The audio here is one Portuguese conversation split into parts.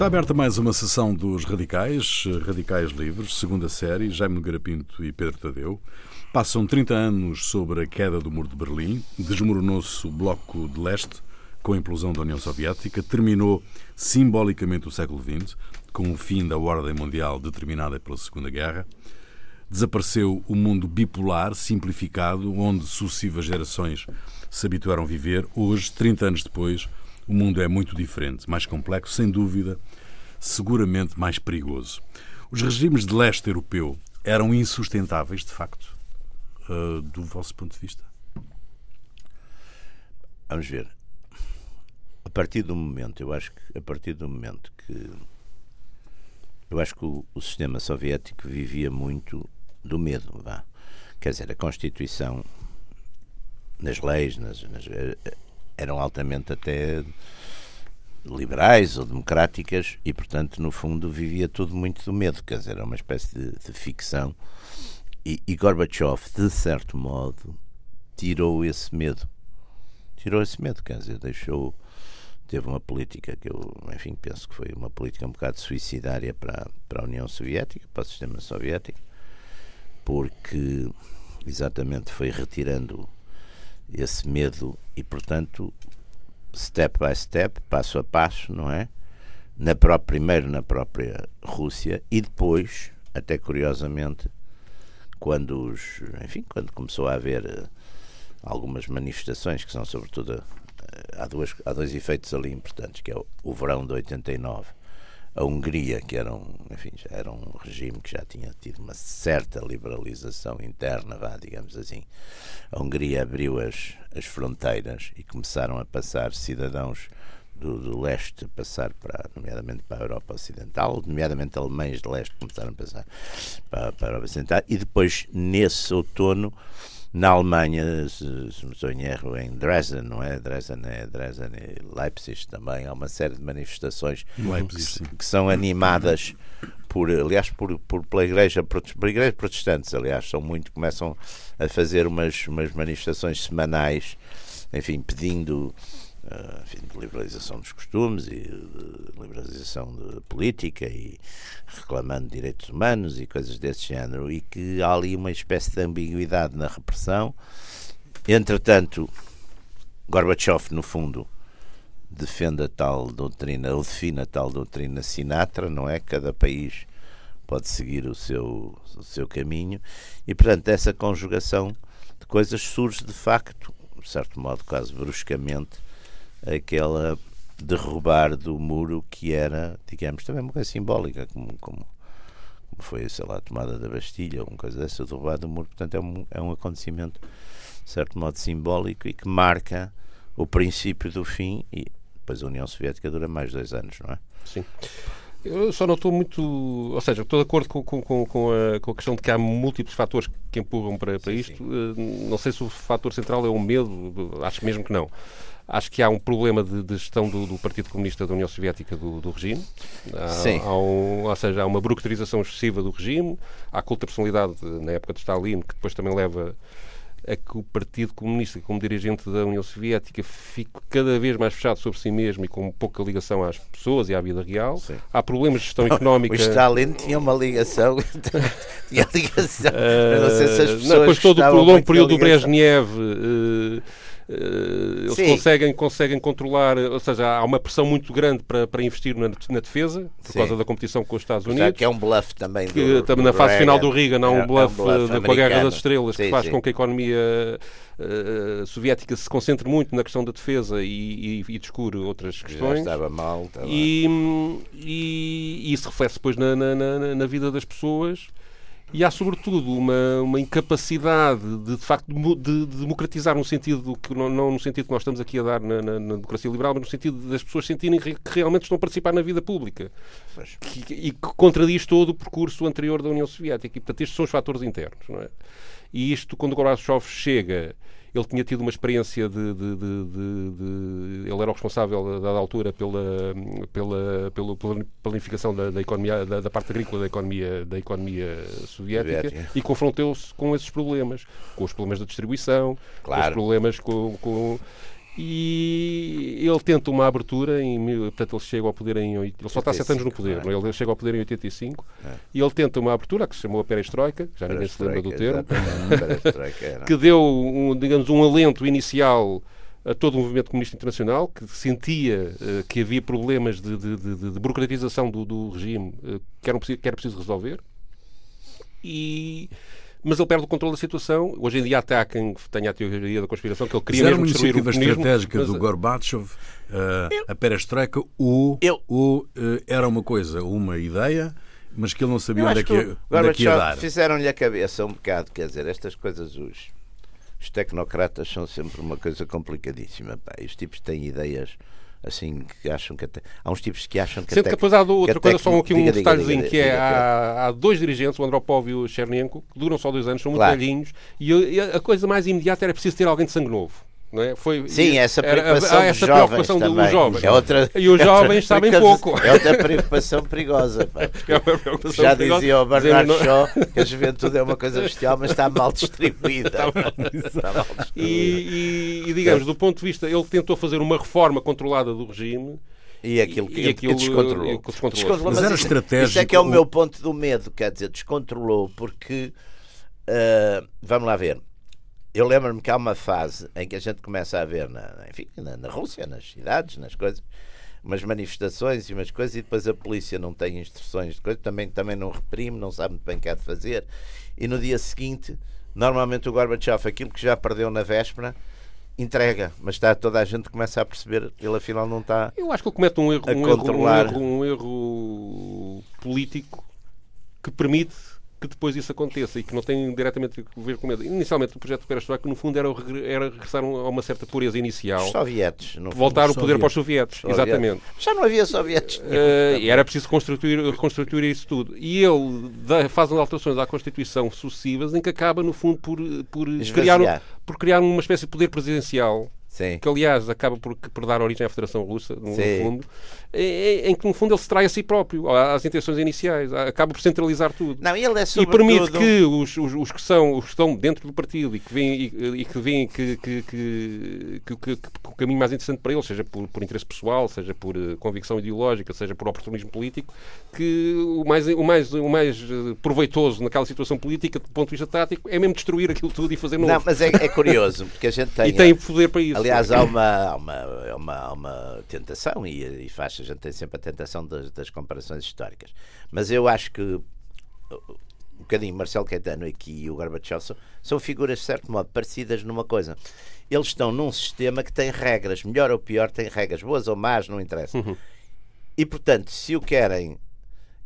Está aberta mais uma sessão dos Radicais, Radicais Livres, segunda série, Jaime Garapinto e Pedro Tadeu. Passam 30 anos sobre a queda do Muro de Berlim, desmoronou-se o Bloco de Leste com a implosão da União Soviética, terminou simbolicamente o século XX, com o fim da ordem mundial determinada pela Segunda Guerra. Desapareceu o mundo bipolar, simplificado, onde sucessivas gerações se habituaram a viver. Hoje, 30 anos depois, o mundo é muito diferente, mais complexo, sem dúvida, seguramente mais perigoso. Os regimes de leste europeu eram insustentáveis, de facto, uh, do vosso ponto de vista? Vamos ver. A partir do momento, eu acho que a partir do momento que eu acho que o, o sistema soviético vivia muito do medo, vá. Quer dizer, a Constituição, nas leis, nas, nas, eh, eram altamente até liberais ou democráticas e, portanto, no fundo, vivia tudo muito do medo, quer dizer, era uma espécie de, de ficção. E, e Gorbachev, de certo modo, tirou esse medo. Tirou esse medo, quer dizer, deixou. Teve uma política que eu, enfim, penso que foi uma política um bocado suicidária para, para a União Soviética, para o sistema soviético, porque exatamente foi retirando esse medo e, portanto, step by step, passo a passo, não é? Na própria, primeiro na própria Rússia e depois, até curiosamente, quando os, enfim, quando começou a haver uh, algumas manifestações que são sobretudo uh, há, duas, há dois efeitos ali importantes, que é o, o verão de 89 a Hungria, que era um, enfim, já era um regime que já tinha tido uma certa liberalização interna, vá, digamos assim. A Hungria abriu as, as fronteiras e começaram a passar cidadãos do, do, leste passar para, nomeadamente para a Europa Ocidental, nomeadamente alemães de leste começaram a passar para, para a Europa Ocidental, e depois, nesse outono, na Alemanha, se, se me estou em erro, em Dresden, não é? Dresden é Dresden e Leipzig também. Há uma série de manifestações Leipzig, que, que, são animadas por, aliás, por, por, pela igreja, por, igrejas protestantes, aliás, são muito, começam a fazer umas, umas manifestações semanais, enfim, pedindo enfim, de liberalização dos costumes e de liberalização de política e reclamando direitos humanos e coisas desse género e que há ali uma espécie de ambiguidade na repressão. Entretanto, Gorbachev, no fundo, defende a tal doutrina, ou define a tal doutrina Sinatra, não é? Cada país pode seguir o seu, o seu caminho e, portanto, essa conjugação de coisas surge de facto, de certo modo, quase bruscamente, aquela derrubar do muro que era, digamos, também uma coisa simbólica, como, como, como foi, sei lá, a tomada da Bastilha ou uma coisa dessa, derrubar do muro. Portanto, é um, é um acontecimento, de certo modo, simbólico e que marca o princípio do fim e depois a União Soviética dura mais dois anos, não é? Sim. Eu só não estou muito. Ou seja, estou de acordo com, com, com, a, com a questão de que há múltiplos fatores que empurram para, para sim, isto. Sim. Eh, não sei se o fator central é o medo, acho mesmo que não. Acho que há um problema de, de gestão do, do, Partido Comunista da União Soviética do, do regime. Há, Sim. Há um, ou seja, há uma burocratização excessiva do regime, há culto da personalidade na época de Stalin, que depois também leva a que o Partido Comunista, como dirigente da União Soviética, fique cada vez mais fechado sobre si mesmo e com pouca ligação às pessoas e à vida real. Sim. Há problemas de gestão económica. O Stalin tinha uma ligação. tinha ligação. Uh, não sei se as pessoas. Não, depois todo o longo período do Brezhnev. Uh, Uh, eles conseguem, conseguem controlar, ou seja, há uma pressão muito grande para, para investir na, na defesa, por Sim. causa da competição com os Estados Unidos. Já que é um bluff também. Do, que, também na fase Reagan. final do Reagan há um bluff, é, é um bluff com a Guerra das Estrelas, sim, que faz sim. com que a economia uh, soviética se concentre muito na questão da defesa e, e, e descure outras questões. Já estava mal. Estava... E, e, e, isso reflete depois na, na, na, na vida das pessoas e há, sobretudo, uma, uma incapacidade de, de facto, de, de, democratizar no sentido que não, não, no sentido que nós estamos aqui a dar na, na, na, democracia liberal, mas no sentido das pessoas sentirem que realmente estão a participar na vida pública. Que, e que contradiz todo o percurso anterior da União Soviética. E, portanto, estes são os fatores internos. Não é? E isto, quando Gorbachev chega ele tinha tido uma experiência de, de, de, de ele era o responsável, a dada altura, pela, pela, pela planificação da, da economia, da, da, parte agrícola da economia, da economia soviética, soviética. e confrontou-se com esses problemas, com os problemas da distribuição, claro. com os problemas com, com E ele tenta uma abertura, em, portanto, ele chega ao poder em. Ele só está há sete anos no poder, é? não é? ele chega ao poder em 85 e ele tenta uma abertura que se chamou a Perestroika, já ninguém se lembra do termo, era. que deu, um, digamos, um alento inicial a todo o movimento comunista internacional, que sentia eh, que havia problemas de, de- de- de burocratização do, do regime eh, que, preci- que era preciso resolver. E, mas ele perde o controle da situação. Hoje em dia até há quem tenha a teoria da conspiração que ele queria era mesmo destruir o iniciativa comunismo. estratégica mas, do Gorbachev, eh, a perestroika, ou, Eu- ou eh, era uma coisa, uma ideia, mas que ele não sabia Eu onde é que, que ia- o onde é que ia dar. fizeram-lhe a cabeça um bocado, quer dizer, estas coisas, os, os tecnocratas são sempre uma coisa complicadíssima. Pá. Os tipos têm ideias assim que acham que até. Há uns tipos que acham que Sendo que até. depois há outra que coisa, só aqui um detalhezinho, que é há, há dois dirigentes, o Andropov e o Chernenko, que duram só dois anos, são muito Claro. velhinhos, e, e a coisa mais imediata era preciso ter alguém de sangue novo. Não é? Foi, Sim, essa era- preocupação há dos essa jovens preocupação dos também. jovens. É outra, E os é outra jovens sabem pouco. É outra preocupação perigosa. Pá, É uma preocupação já perigosa. dizia o Bernard Dizendo, Shaw que a juventude é uma coisa bestial, mas está mal distribuída. Está mal distribuída. E, e- e, digamos, do ponto de vista, ele tentou fazer uma reforma controlada do regime. E aquilo que E aquilo, descontrolou. que descontrolou. Mas era isso- estratégico Isso é que é o o- meu ponto do medo, quer dizer, descontrolou, porque ah, vamos lá ver. Eu lembro-me que há uma fase em que a gente começa a ver, na, enfim, na, na Rússia, nas cidades, nas coisas, umas manifestações e umas coisas, e depois a polícia não tem instruções de coisas, também, também não reprime, não sabe muito bem o que há de fazer. E no dia seguinte, normalmente o Gorbachev, aquilo que já perdeu na véspera, entrega, mas está, toda a gente começa a perceber, ele afinal não está. Eu acho que ele comete um erro, um erro, um erro, um erro político que permite que depois isso aconteça e que não tem diretamente a ver com medo. Inicialmente, o projeto Perestroika, no fundo, era, era regressar a uma certa pureza inicial, Os sovietes, no fundo. voltar o poder para os sovietes. Exatamente. Já não havia sovietes. E era preciso construir, reconstruir isso tudo. E ele dá- faz alterações à Constituição sucessivas em que acaba, no fundo, por, por, criar, por criar uma espécie de poder presidencial Sim. que aliás acaba por, por dar origem à Federação Russa, no Sim. fundo, em, em que no fundo ele se trai a si próprio, às intenções iniciais, acaba por centralizar tudo. Não, ele é E permite que os, os, os que são, os que estão dentro do partido e que veem, e, e que, que, que, que- que- que o caminho mais interessante para eles, seja por, por interesse pessoal, seja por eh, convicção ideológica, seja por oportunismo político, que o mais, o, mais, o mais eh, proveitoso naquela situação política, do ponto de vista tático, é mesmo destruir aquilo tudo e fazer novo. Não, mas é, é curioso, porque a gente tem... e tem poder para isso. Aliás, há uma, há uma, há uma, há uma tentação, e, e faz, a gente tem sempre a tentação das, das comparações históricas. Mas eu acho que uh, um bocadinho Marcelo Caetano aqui e o Gorbachev são, são figuras, de certo modo, parecidas numa coisa. Eles estão num sistema que tem regras, melhor ou pior, tem regras, boas ou más, não interessa. E, portanto, se o querem,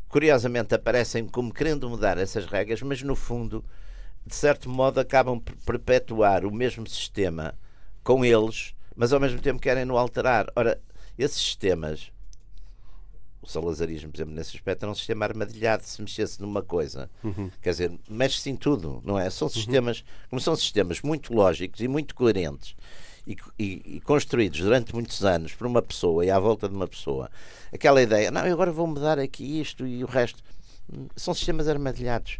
curiosamente aparecem como querendo mudar essas regras, mas no fundo, de certo modo, acabam por perpetuar o mesmo sistema com eles, mas ao mesmo tempo querem no alterar. Ora, esses sistemas, o salazarismo, por exemplo, nesse aspecto, era um sistema armadilhado. Se mexesse numa coisa, quer dizer, mexe-se em tudo, não é? São sistemas, como são sistemas muito lógicos e muito coerentes. E, e- e construídos durante muitos anos por uma pessoa e à volta de uma pessoa, aquela ideia, não, eu agora vou mudar aqui isto e o resto, hum, são sistemas armadilhados.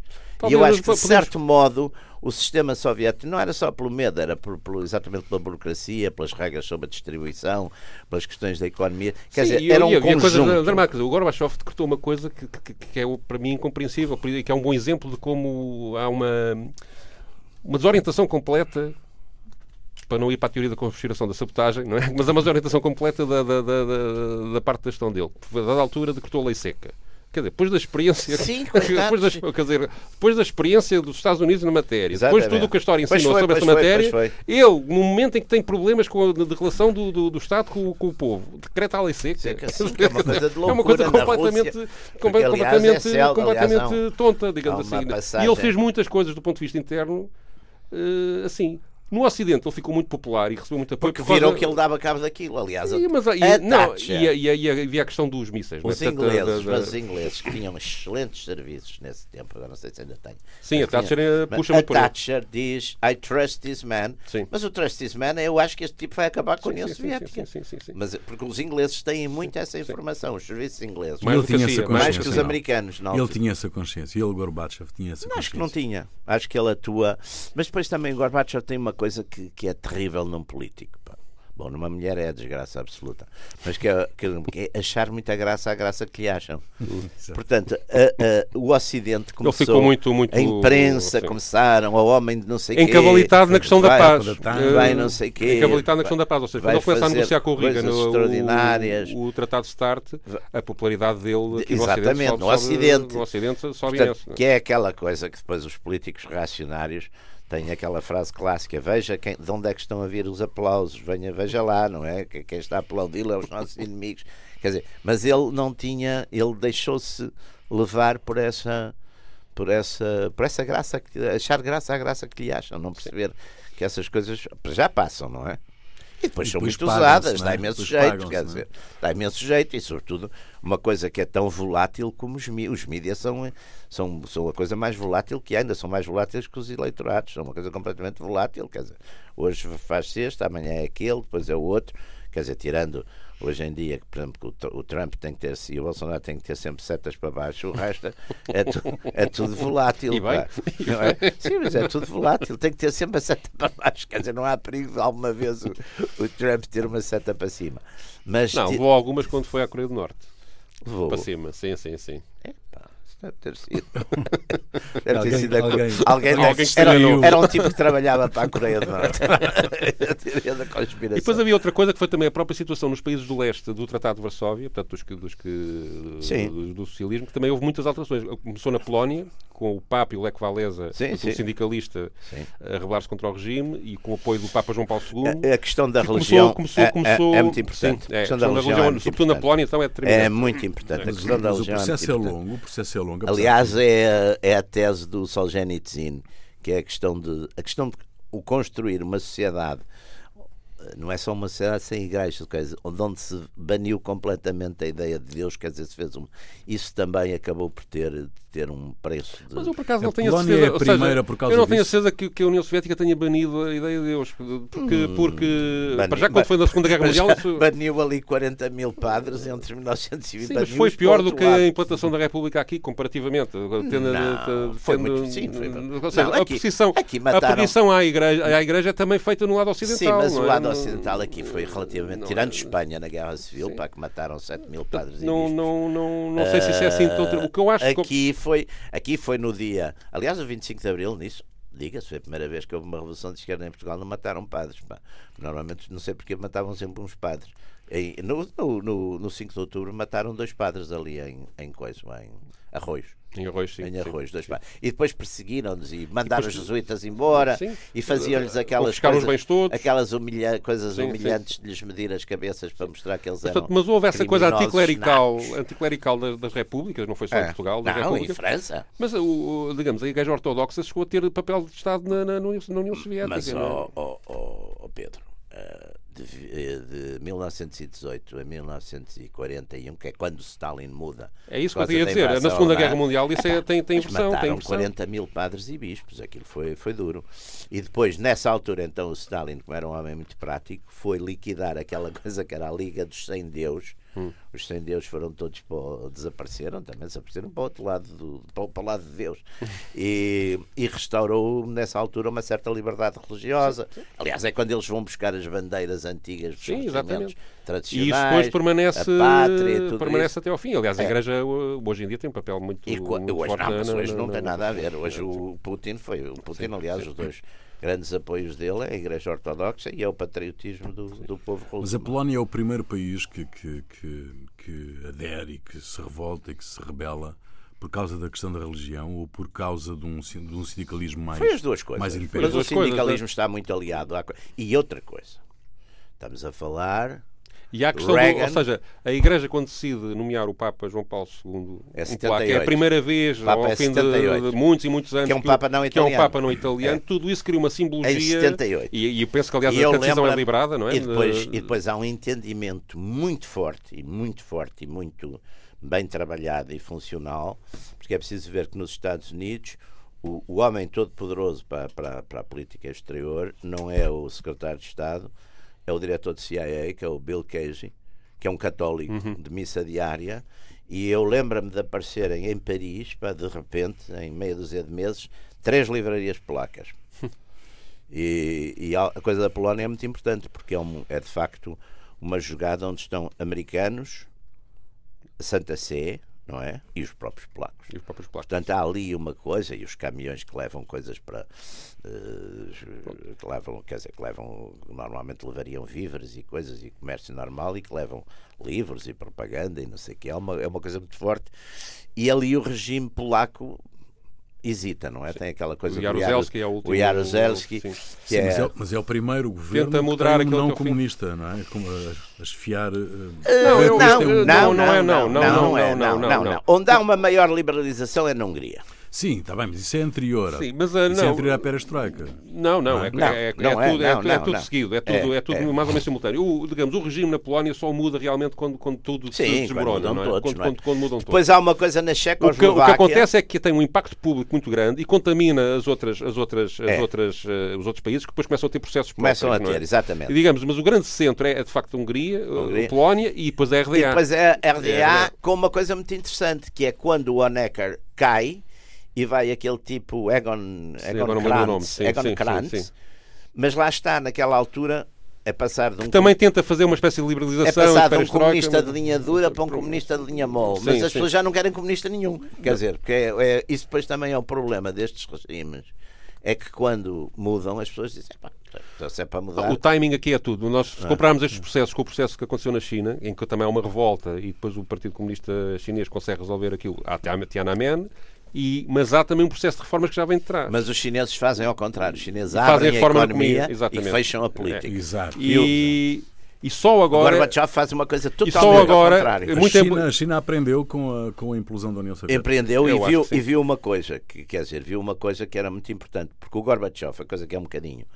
E eu acho que, de certo modo, o sistema soviético não era só pelo medo, era por, pelo- exatamente pela burocracia, pelas regras sobre a distribuição, pelas questões da economia. Quer Sim, dizer, era um e conjunto. dramáticas. O Gorbachev decretou uma coisa que, que- que é, para mim, incompreensível, por- que é um bom exemplo de como há uma, uma desorientação completa para não ir para a teoria da conspiração da sabotagem, não é? mas há uma desorientação completa da, da, da, da- da parte da gestão dele. A dada altura decretou a lei seca. Quer dizer, depois da experiência. Sim, depois, da, quer dizer, depois da experiência dos Estados Unidos na matéria, depois de Exatamente. tudo o que a história ensinou foi, sobre essa foi, matéria, ele, no momento em que tem problemas com a, de, relação do, do, do Estado com, o- com o povo, decreta a lei seca. Seca, sim, que é uma coisa É uma coisa completamente, Rússia, porque, aliás, completamente, é selva, completamente aliás, tonta, digamos assim. passagem- E ele fez muitas coisas do ponto de vista interno, eh, assim. No Ocidente ele ficou muito popular e recebeu muito apoio. Porque por causa- viram que ele dava cabo daquilo, aliás. Sim, mas, e, a não, e, e, e havia a questão dos mísseis. é? Os Portanto, ingleses, da- da- mas os ingleses que tinham excelentes serviços nesse tempo, agora não sei se ainda têm. Sim, Mas a Thatcher tinha- eh, mas puxa a muito por ele. Thatcher diz I trust this man, Sim. mas o trust this man, eu acho que este tipo vai acabar com a União Soviética. sim, sim, sim, sim. Mas, porque os ingleses têm muito essa informação, os serviços ingleses. Mais ele tinha essa mais mais consciência. que os americanos, não. Ele tinha essa consciência. Ele, Gorbachev, tinha essa consciência. acho que não tinha. Acho que ele atua. Mas depois também o Gorbachev tem uma coisa que, que é terrível num político. pá. Bom, numa mulher é a desgraça absoluta. Mas que é, que é achar muita graça à graça que lhe acham. Portanto, a, a, o Ocidente começou. ficou muito, muito, a imprensa sim. começaram, o homem de não sei quê. Encavalitado na questão da vai- paz. Vai não sei quê. Encavalitado na questão da paz. Ou seja, vai quando ele começa a negociar com o Reagan coisas o- extraordinárias. o, o Tratado START, a popularidade dele Exatamente, no Ocidente, sobe, no Ocidente sobe Portanto, imenso. que é aquela coisa que depois os políticos reacionários têm aquela frase clássica: veja quem, de onde é que estão a vir os aplausos, venha, veja lá, não é? Que- Quem está a aplaudi-lo é os nossos inimigos. Quer dizer, mas ele não tinha, ele deixou-se levar por essa. Por essa, por essa graça, achar graça à graça que lhe acham, não perceber que essas coisas já passam, não é? E depois E são depois muito usadas, não é? dá imenso Depois jeito, quer é? dizer, dá imenso jeito e, sobretudo, uma coisa que é tão volátil como os mídias. Os mídias são, são, são a coisa mais volátil que ainda são mais voláteis que os eleitorados, são uma coisa completamente volátil. Quer dizer, hoje faz este, amanhã é aquele, depois é o outro. Quer dizer, tirando hoje em dia, por exemplo, o Tr- o Trump tem que ter, e o Bolsonaro tem que ter sempre setas para baixo, o resto é, tu- é tudo volátil. E bem. é? Sim, mas é tudo volátil, tem que ter sempre a seta para baixo. Quer dizer, não há perigo de alguma vez o, o Trump ter uma seta para cima. Mas Não, ti- levou algumas quando foi à Coreia do Norte. levou. Para cima, sim, sim, sim. Isso deve ter sido. Deve Alguém- ter sido alguém- alguém, deve- era, era um tipo que trabalhava para a Coreia do Norte. A teoria da conspiração. E depois havia outra coisa que foi também a própria situação nos países do leste do Tratado de Varsóvia, portanto, dos que, dos que do, do socialismo, que também houve muitas alterações. Começou na Polónia, com o Papa e o Lech Walesa, Sim, sim. sindicalista, Sim. a rebelar-se contra o regime e com o apoio do Papa João Paulo II. A, a questão da que começou- religião começou, é- é- começou, é, muito importante. Sim, é, a questão da religião, é muito sobretudo na importante. Polónia, então é É determinante. muito importante. A questão da o religião é muito processo é importante. longo, o processo é longo. Apesar Aliás, é, é a tese do Solzhenitsyn, que é a questão de a questão de o construir uma sociedade não é só uma sociedade sem igrejas, quer dizer, onde se baniu completamente a ideia de Deus, quer dizer, se fez um, isso também acabou por ter, ter um preço. De, Mas eu por acaso A não tenho a certeza. é a ou seja, primeira por causa eu não tenho a certeza que, que a União Soviética tenha banido a ideia de Deus. Porque, porque bani- para já, quando foi na Segunda Guerra Mundial, isso, baniu ali 40 mil padres entre 1920 Sim, mas foi pior do que a implantação da República aqui, comparativamente. Tendo, Não, foi tendo- muito- sim, foi- ou seja, Não, a aqui- perseguição, aqui a mataram- perseguição à igreja, à igreja é também feita no lado ocidental. Sim, mas não o é? lado ocidental aqui foi relativamente. não tirando é- Espanha na Guerra Civil, pá, que mataram 7 mil padres e Não, bispos. não, não, não sei se isso é assim tão. O que eu acho que. aqui foi, aqui foi no dia. Aliás, o 25 de Abril, nisso, diga-se, foi a primeira vez que houve uma revolução de esquerda em Portugal, não mataram padres. Pá. Normalmente, não sei porque matavam sempre uns padres. Em- no, no, no, no 5 de Outubro, mataram dois padres ali em, em coisa, em Arroios. Em arroz, sim. em sim, arroz, dois sim. E depois perseguiram-nos e mandaram depois- os jesuítas embora Sim. e faziam-lhes aquelas Confiscaram os coisas, aquelas humilha coisas Sim, sim. humilhantes de lhes medir as cabeças para mostrar que eles eram. Portanto, mas houve essa coisa anticlerical, anticlerical das, das repúblicas, não foi só em É. Portugal, das Não, em. França. Mas, o, digamos, a Igreja Ortodoxa chegou a ter papel de Estado na, na- na União- Soviética. Mas, é? ó, ó, ó, Pedro, eh, de, eh, de 1918 a 1941, que é quando Stalin muda. É isso que eu causa ia da dizer. Na invasão Segunda Guerra Mundial isso é, tem, tem Eles inversão. Tem mataram inversão. 40 mil padres e bispos, aquilo foi, foi duro. E depois, nessa altura, então, o Stalin, como era um homem muito prático, foi liquidar aquela coisa que era a Liga dos Sem Deus. Hum. Os sem Deus foram todos para desapareceram, também desapareceram para o outro lado, do, para, o- lado de Deus. E, e restaurou, nessa altura, uma certa liberdade religiosa. Aliás, é quando eles vão buscar as bandeiras antigas dos Sim, exatamente. E tradicionais. isso depois permanece, a pátria, tudo permanece isso. até ao fim. Aliás, a É. Igreja uh, hoje em dia tem um papel muito, E muito hoje forte não, mas hoje na- não tem na- nada a ver. Hoje o Putin foi. O Putin, aliás, os dois grandes apoios dele é a Igreja Ortodoxa e é o patriotismo do, do povo russo. Mas a Polónia é o primeiro país que, que, que, que adere e que se revolta e que se rebela por causa da questão da religião ou por causa de um, de um sindicalismo mais, Foi as duas coisas. mais Mas o duas coisas, sindicalismo é. está muito aliado à E outra coisa. Estamos a falar. E há a questão, do, Reagan- ou seja, a Igreja quando decide nomear o Papa João Paulo II, É polaco, é a 78. primeira vez ao é fim de, 78. de muitos e muitos anos Que é um o- Papa não que é um italiano. Papa não italiano, É. tudo isso cria uma simbologia. Em 78. E, e penso que aliás a decisão é liberada, não é? E depois, De- e depois há um entendimento muito forte e muito forte e muito bem trabalhado e funcional, porque é preciso ver que nos Estados Unidos o, o homem todo poderoso para, para, para a política exterior não é o secretário de Estado, é o diretor de CIA, que é o Bill Casey, que é um católico Uhum. de missa diária. E eu lembro-me de aparecerem em Paris, para de repente, em meia dúzia de meses, três livrarias polacas. E, e a coisa da Polónia é muito importante, porque é, um, é de facto uma jogada onde estão americanos, Santa Sé, não é? E os próprios polacos. E os próprios polacos. Portanto, há ali uma coisa, e os caminhões que levam coisas para. Uh, que levam, quer dizer, que levam. Normalmente levariam víveres e coisas e comércio normal e que levam livros e propaganda e não sei o que. É uma, é uma coisa muito forte. E ali o regime polaco hesita, não é? Sim. Tem aquela coisa o Jaruzelski é o último. O Jaruzelski, que Sim, é... Mas, é, mas é o primeiro governo Tenta moderar que tem um não comunista, não é? Como a, a esfiar... Uh, não, eu, não, não, não, não, é, não, não, é, não, não, não. Onde há uma maior liberalização é na Hungria. Sim, está bem, mas isso é anterior. Sim, mas, uh, isso não, é anterior à perestroika. Não, não, não, é, não, é, é, não é, tudo, é, tudo, é tudo seguido, é tudo, é, tudo mais ou menos simultâneo. O, digamos, o regime na Polónia só muda realmente quando, quando tudo Sim, se desmorona, quando, não é? Todos, quando, quando, mudam Depois há uma coisa na Checoslováquia... O que, o que acontece é que tem um impacto público muito grande e contamina as outras, as outras, as outras, uh, os outros países que depois começam a ter processos Começam a ter, exatamente. E, digamos, mas o grande centro é, de facto, a Hungria, a Polónia e depois a RDA. E depois a RDA com uma coisa muito interessante, que é quando o Honecker cai e vai aquele tipo Egon, Egon Krantz, sim, Egon sim, Krantz sim, mas lá está, naquela altura é passar de um. Que também tenta fazer uma espécie de liberalização. É passar de um comunista de linha dura para um comunista de linha mole. Mas as pessoas já não querem comunista nenhum. Quer dizer, porque é, é, isso depois também é o problema destes regimes. É que quando mudam, as pessoas dizem, pá, então, se é para mudar. O timing aqui é tudo. Nós se ah. compararmos estes processos com o processo que aconteceu na China, em que também há uma revolta e depois o Partido Comunista Chinês consegue resolver aquilo a Tiananmen, e, mas há também um processo de reformas que já vem de trás. Mas os chineses fazem ao contrário. Os chineses abrem a, a economia, e fecham a política. É. Exato. E, e só agora. O Gorbachev faz uma coisa totalmente só agora, ao contrário. A China, a China aprendeu com a, com a implosão da União Soviética. Empreendeu e viu, e viu uma coisa, que, quer dizer, viu uma coisa que era muito importante, porque o Gorbachev, a coisa que é um bocadinho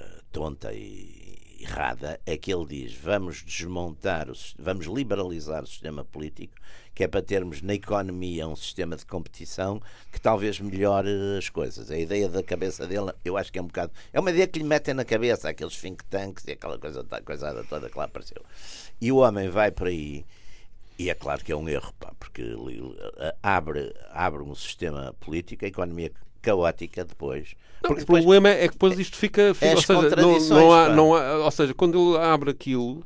uh, tonta e errada é que ele diz vamos desmontar, o, vamos liberalizar o sistema político, que é para termos na economia um sistema de competição que talvez melhore as coisas. A ideia da cabeça dele, eu acho que é um bocado. É uma ideia que lhe metem na cabeça, aqueles think tanks e aquela coisa, coisada toda que lá apareceu. E o homem vai por aí. E é claro que é um erro, pá, porque abre, abre um sistema político, a economia caótica depois. Não, o problema é que depois isto fica. É ou, seja, não, não há, não há, ou seja, quando ele abre aquilo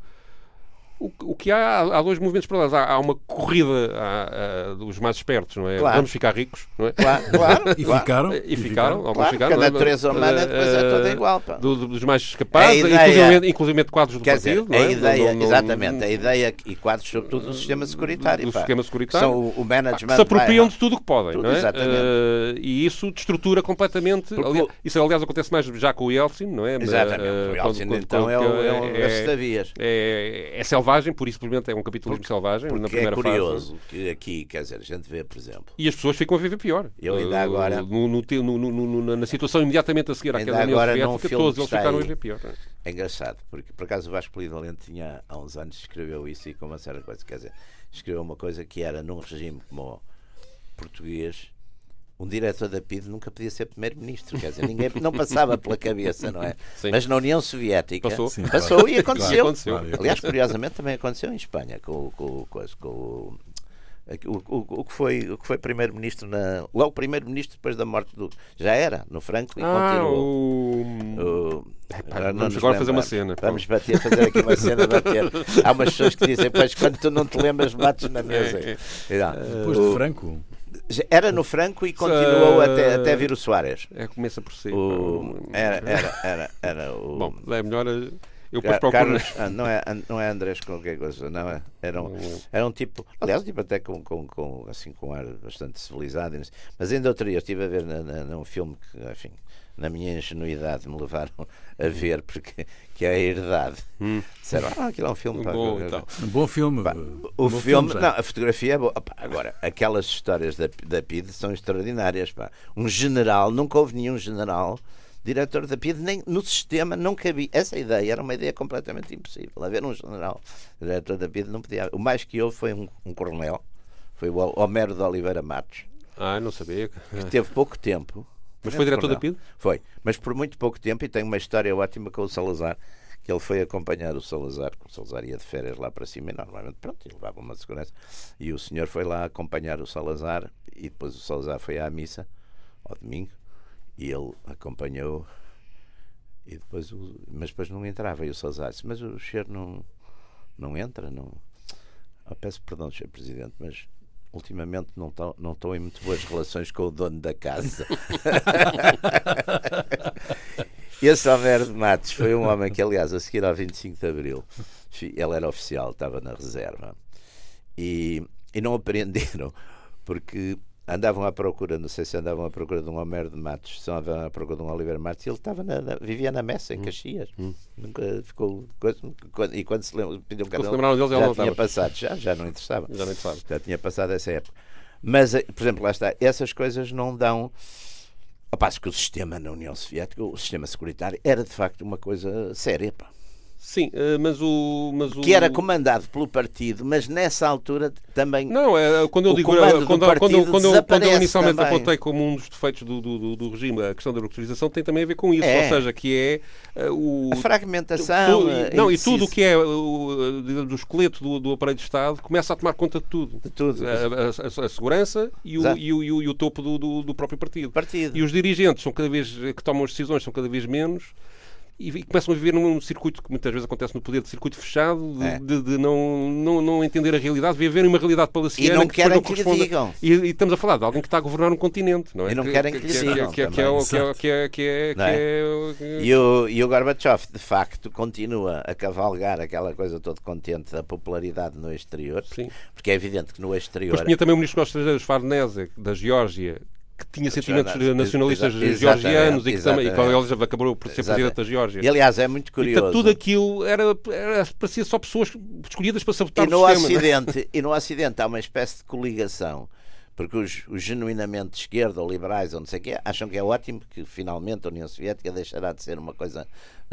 o, o que há, há dois movimentos paralelos. Há, há uma corrida a, a, dos mais espertos, não é? Claro. Vamos ficar ricos, não é? Claro, claro. e, Ficaram, e, ficaram. Alguns claro, ficaram. a natureza humana depois é toda igual. Pá. Do, dos mais capazes, inclusive, inclusive quadros do Quer partido. Dizer, a é? ideia, não, não, exatamente, a ideia e quadros, sobretudo, do sistema securitário. Do pá. sistema securitário. São o, o management. Pá, se apropriam de tudo o que podem, tudo, não é? Exatamente. Uh, e isso destrutura completamente. Aliás, isso, aliás, acontece mais já com o Yeltsin, não é? Exatamente. Uh, o Yeltsin, então, é o é, é selvagem, por isso, simplesmente, é um capitalismo selvagem porque na primeira é curioso fase. que aqui, quer dizer, a gente vê, por exemplo. E as pessoas ficam a viver pior. Eu ainda agora. No, no, no, na situação imediatamente a seguir àquela União Soviética, todos eles ficaram a viver pior. É engraçado, porque por acaso o Vasco Polivalente tinha há uns anos escreveu isso e com uma de coisas. Quer dizer, escreveu uma coisa que era num regime como o português um diretor da PID nunca podia ser primeiro-ministro, quer dizer, ninguém não passava pela cabeça, não é? Sim. Mas na União Soviética passou, Sim, passou claro. e aconteceu. Claro, aconteceu. Aliás, curiosamente também aconteceu em Espanha com, com, com, com o, o, o, que foi o que foi primeiro-ministro na logo primeiro-ministro depois da morte do já era no Franco e ah, continuou. O... o Epá, vamos agora fazer uma cena. Vamos bater, fazer aqui uma cena bater. Há umas pessoas que dizem, pois quando tu não te lembras, bates na mesa. É, é. Depois de Franco. Era no Franco e continuou até, até vir o Soares. É, começa por si. O, era, era, era, era o. Bom, é melhor. Eu depois procuro. Carlos, ah, não, é, não é Andrés qualquer coisa, não é? Era um, era um tipo, aliás, um tipo até com, com, com, assim, com ar bastante civilizado. Mas ainda outro dia estive a ver na, na, num filme que, enfim, na minha ingenuidade me levaram a ver, porque que é a herdade. Hum. Disseram, ah, aquilo é um filme. Bom, pá, então. Um bom filme. Pá, o bom filme, filme não, a fotografia é boa. Pá, agora, aquelas histórias da, da PID são extraordinárias. Pá. Um general, nunca houve nenhum general diretor da PID, nem no sistema não cabia. Essa ideia era uma ideia completamente impossível. Haver um general diretor da PID não podia. O mais que houve foi um, um coronel, foi o Homero de Oliveira Matos. Ah, não sabia. Que teve pouco tempo mas foi diretor da PID? Foi, mas por muito pouco tempo e tem uma história ótima com o Salazar, que ele foi acompanhar o Salazar, o Salazar ia de férias lá para cima e normalmente, pronto, ele levava uma segurança. E o senhor foi lá acompanhar o Salazar e depois o Salazar foi à missa, ao domingo, e ele acompanhou E depois o, mas depois não entrava. E o Salazar disse, mas o cheiro não, não entra, não. Oh, peço perdão, Sr. Presidente, mas ultimamente não estou não em muito boas relações com o dono da casa. Esse de Matos foi um homem que, aliás, a seguir ao 25 de Abril, ele era oficial, estava na reserva, e, e não apreenderam, porque andavam à procura, não sei se andavam à procura de um Homero de Matos, se andavam à procura de um Oliver Matos, e ele estava na, na, vivia na Messa, em hum. Caxias. Hum. Nunca ficou. E quando se lembram, pediam que deles, já, já tinha passado, já, já não interessava. Já não interessava. Já tinha passado essa época. Mas, eh, por exemplo, lá está, essas coisas não dão. Ao passo que o sistema na União Soviética, o sistema securitário, era de facto uma coisa séria. Pá. Sim, eh, mas o, mas o. Que era comandado pelo partido, mas nessa altura também. Não, é, quando eu digo. Quando, quando, quando, quando, quando eu inicialmente também. apontei como um dos defeitos do, do, do, regime a questão da burocratização, tem também a ver com isso. É. Ou seja, que é. O, a fragmentação. Tu, e, não, e tudo o que é o, digamos, o esqueleto do, do aparelho de Estado começa a tomar conta de tudo. De tudo. A, a, a, a segurança e o, e o, e, o, e, o, topo do, do, do próprio partido. partido. E os dirigentes são cada vez que tomam as decisões são cada vez menos e, e, começam a viver num circuito que muitas vezes acontece no poder de circuito fechado, de, é. de, de não, não, não entender a realidade, viver uma realidade palaciana e não que querem não que lhe digam. E, e, estamos a falar de alguém que está a governar um continente, não é? E não querem que, que lhe digam. Que é que é E o, e o Gorbachev, de facto, continua a cavalgar aquela coisa todo contente da popularidade no exterior, Sim. porque é evidente que no exterior... Mas tinha também o ministro dos Estrangeiros, Farnese, da Geórgia, que tinha sentimentos nacionalistas georgianos e que também, e ele acabou por ser presidente da Geórgia. E, aliás, é muito curioso. E, tudo aquilo era, era parecia só pessoas escolhidas para sabotar e no o sistema. É? Ocidente, e no Ocidente há uma espécie de coligação porque os, os, genuinamente de esquerda ou liberais ou não sei o quê acham que é ótimo que finalmente a União Soviética deixará de ser uma coisa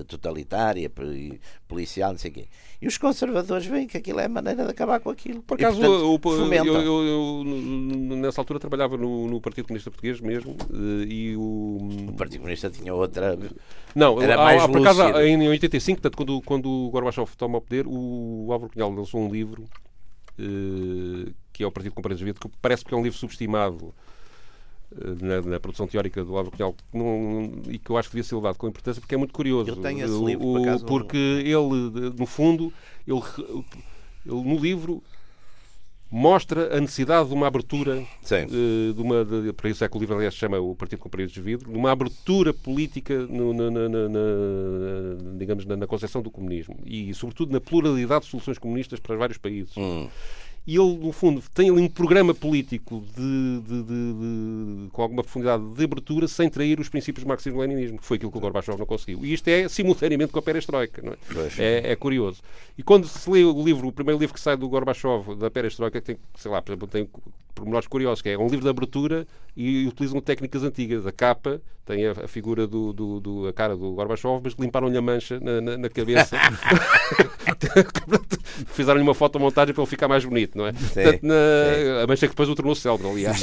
totalitária e policial, não sei o quê. E os conservadores veem que aquilo é a maneira de acabar com aquilo. Por acaso, e, portanto, o, eu, eu, eu, nessa altura trabalhava no, no, Partido Comunista Português mesmo eh, e o... O Partido Comunista tinha outra... Não, era há, mais há, por acaso, em 85, portanto, quando, quando o Gorbachev toma o poder, o Álvaro Cunhal lançou um livro que é o Partido com Paredes Vida, que parece que é um livro subestimado eh, na, na, produção teórica do Álvaro Cunhal e que eu acho que devia ser levado com importância porque é muito curioso. Eu tenho esse livro, o, por acaso, porque ele, no fundo, ele, ele no livro mostra a necessidade de uma abertura uh, de uma de, para isso é que o livro aliás se chama o Partido com Paredes de Vidro de uma abertura política no, na, na, na, digamos na, concepção do comunismo e sobretudo na pluralidade de soluções comunistas para vários países. Hum e ele, no fundo, tem ali um programa político de, de, de, com alguma profundidade de abertura sem trair os princípios do marxismo-leninismo, que foi aquilo que o Gorbachev não conseguiu. E isto é simultaneamente com a perestroika. Não é? É, é, curioso. E quando se lê o livro, o primeiro livro que sai do Gorbachev, da perestroika, que tem, sei lá, por exemplo, tem pormenores curiosos, que é um livro de abertura e utilizam técnicas antigas. A capa tem a, a figura do, do, do, a cara do Gorbachev, mas limparam-lhe a mancha na, na, na cabeça. Fizeram-lhe uma fotomontagem para ele ficar mais bonito, não é? Sim, Portanto, na, a mancha que depois o tornou célebre, aliás.